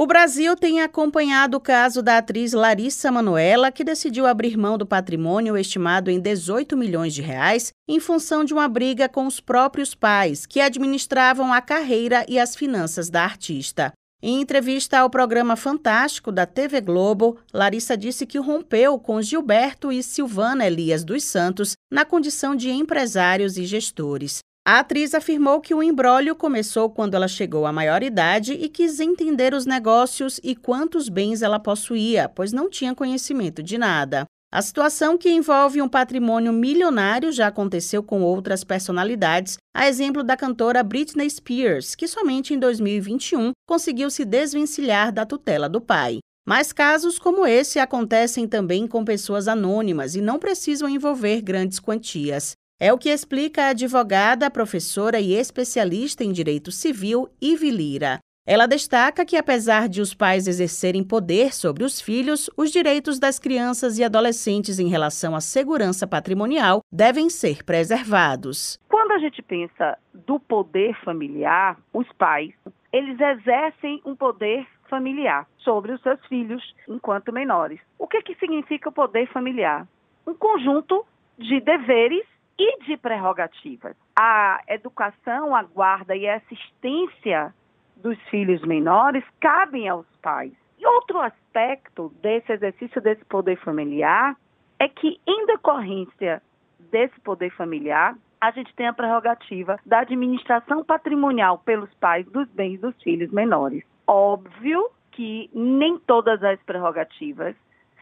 O Brasil tem acompanhado o caso da atriz Larissa Manoela, que decidiu abrir mão do patrimônio estimado em 18 milhões de reais em função de uma briga com os próprios pais, que administravam a carreira e as finanças da artista. Em entrevista ao programa Fantástico da TV Globo, Larissa disse que rompeu com Gilberto e Silvana Elias dos Santos na condição de empresários e gestores. A atriz afirmou que o embrólio começou quando ela chegou à maioridade e quis entender os negócios e quantos bens ela possuía, pois não tinha conhecimento de nada. A situação que envolve um patrimônio milionário já aconteceu com outras personalidades, a exemplo da cantora Britney Spears, que somente em 2021 conseguiu se desvencilhar da tutela do pai. Mas casos como esse acontecem também com pessoas anônimas e não precisam envolver grandes quantias. É o que explica a advogada, professora e especialista em direito civil, Ivi Lira. Ela destaca que, apesar de os pais exercerem poder sobre os filhos, os direitos das crianças e adolescentes em relação à segurança patrimonial devem ser preservados. Quando a gente pensa do poder familiar, os pais, eles exercem um poder familiar sobre os seus filhos enquanto menores. O que, que significa o poder familiar? Um conjunto de deveres e de prerrogativas. A educação, a guarda e a assistência dos filhos menores cabem aos pais. E outro aspecto desse exercício desse poder familiar é que, em decorrência desse poder familiar, a gente tem a prerrogativa da administração patrimonial pelos pais dos bens dos filhos menores. Óbvio que nem todas as prerrogativas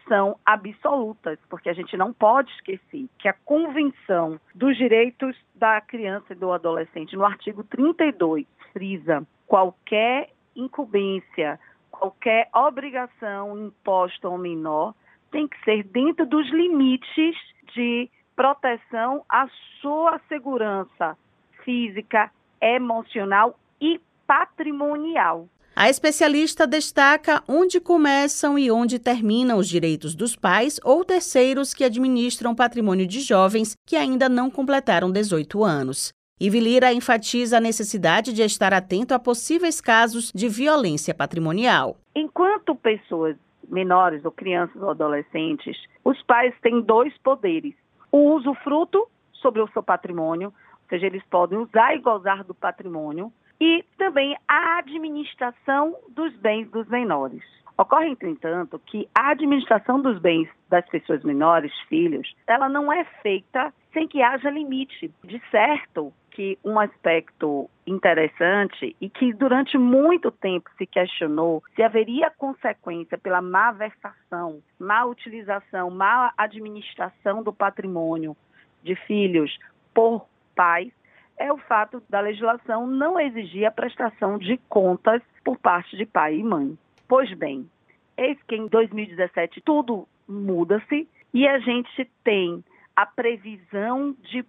são absolutas, porque a gente não pode esquecer que a Convenção dos Direitos da Criança e do Adolescente, no artigo 32, frisa qualquer incumbência, qualquer obrigação imposta ao menor tem que ser dentro dos limites de proteção à sua segurança física, emocional e patrimonial. A especialista destaca onde começam e onde terminam os direitos dos pais ou terceiros que administram patrimônio de jovens que ainda não completaram 18 anos. Ivilira enfatiza a necessidade de estar atento a possíveis casos de violência patrimonial. Enquanto pessoas menores ou crianças ou adolescentes, os pais têm dois poderes: o usufruto sobre o seu patrimônio, ou seja, eles podem usar e gozar do patrimônio, e também a administração dos bens dos menores. Ocorre, entretanto, que a administração dos bens das pessoas menores, filhos, ela não é feita sem que haja limite. De certo, que um aspecto interessante e que durante muito tempo se questionou se haveria consequência pela má versação, má utilização, má administração do patrimônio de filhos por pais, é o fato da legislação não exigir a prestação de contas por parte de pai e mãe. Pois bem, eis que em 2017 tudo muda-se e a gente tem a previsão de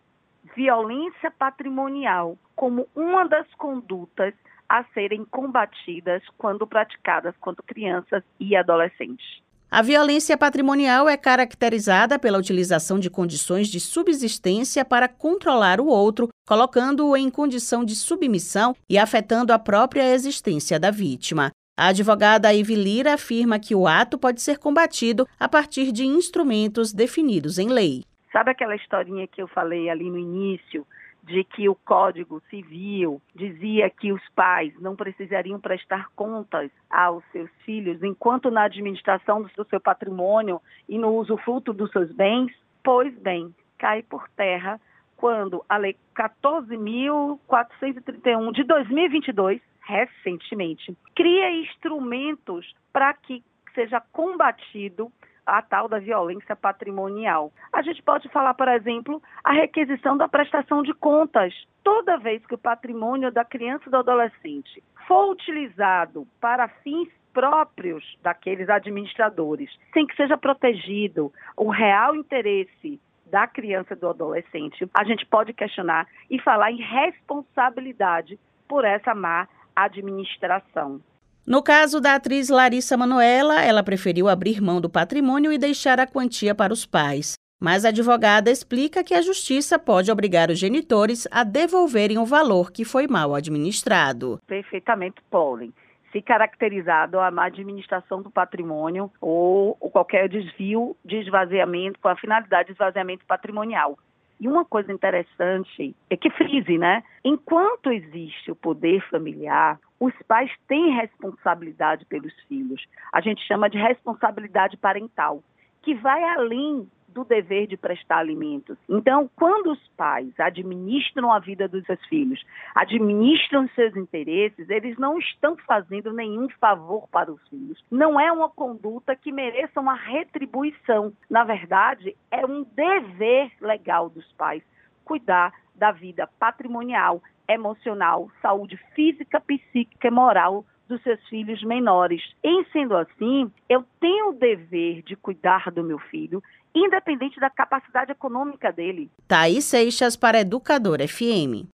violência patrimonial como uma das condutas a serem combatidas quando praticadas contra crianças e adolescentes. A violência patrimonial é caracterizada pela utilização de condições de subsistência para controlar o outro, colocando-o em condição de submissão e afetando a própria existência da vítima. A advogada Ivy Lira afirma que o ato pode ser combatido a partir de instrumentos definidos em lei. Sabe aquela historinha que eu falei ali no início de que o Código Civil dizia que os pais não precisariam prestar contas aos seus filhos enquanto na administração do seu patrimônio e no usufruto dos seus bens? Pois bem, cai por terra quando a Lei 14.431 de 2022, recentemente, cria instrumentos para que seja combatido a tal da violência patrimonial. A gente pode falar, por exemplo, a requisição da prestação de contas. Toda vez que o patrimônio da criança e do adolescente for utilizado para fins próprios daqueles administradores, sem que seja protegido o real interesse da criança e do adolescente, a gente pode questionar e falar em responsabilidade por essa má administração. No caso da atriz Larissa Manoela, ela preferiu abrir mão do patrimônio e deixar a quantia para os pais. Mas a advogada explica que a justiça pode obrigar os genitores a devolverem o valor que foi mal administrado. Perfeitamente podem. se caracterizado a má administração do patrimônio ou, ou qualquer desvio de esvaziamento com a finalidade de esvaziamento patrimonial. E uma coisa interessante é que frise, né? Enquanto existe o poder familiar, os pais têm responsabilidade pelos filhos. A gente chama de responsabilidade parental, que vai além do dever de prestar alimentos. Então, quando os pais administram a vida dos seus filhos, administram seus interesses, eles não estão fazendo nenhum favor para os filhos. Não é uma conduta que mereça uma retribuição. Na verdade, é um dever legal dos pais cuidar da vida patrimonial, emocional, saúde física, psíquica e moral dos seus filhos menores. Em sendo assim, eu tenho o dever de cuidar do meu filho, independente da capacidade econômica dele. Thaís Seixas para Educador FM.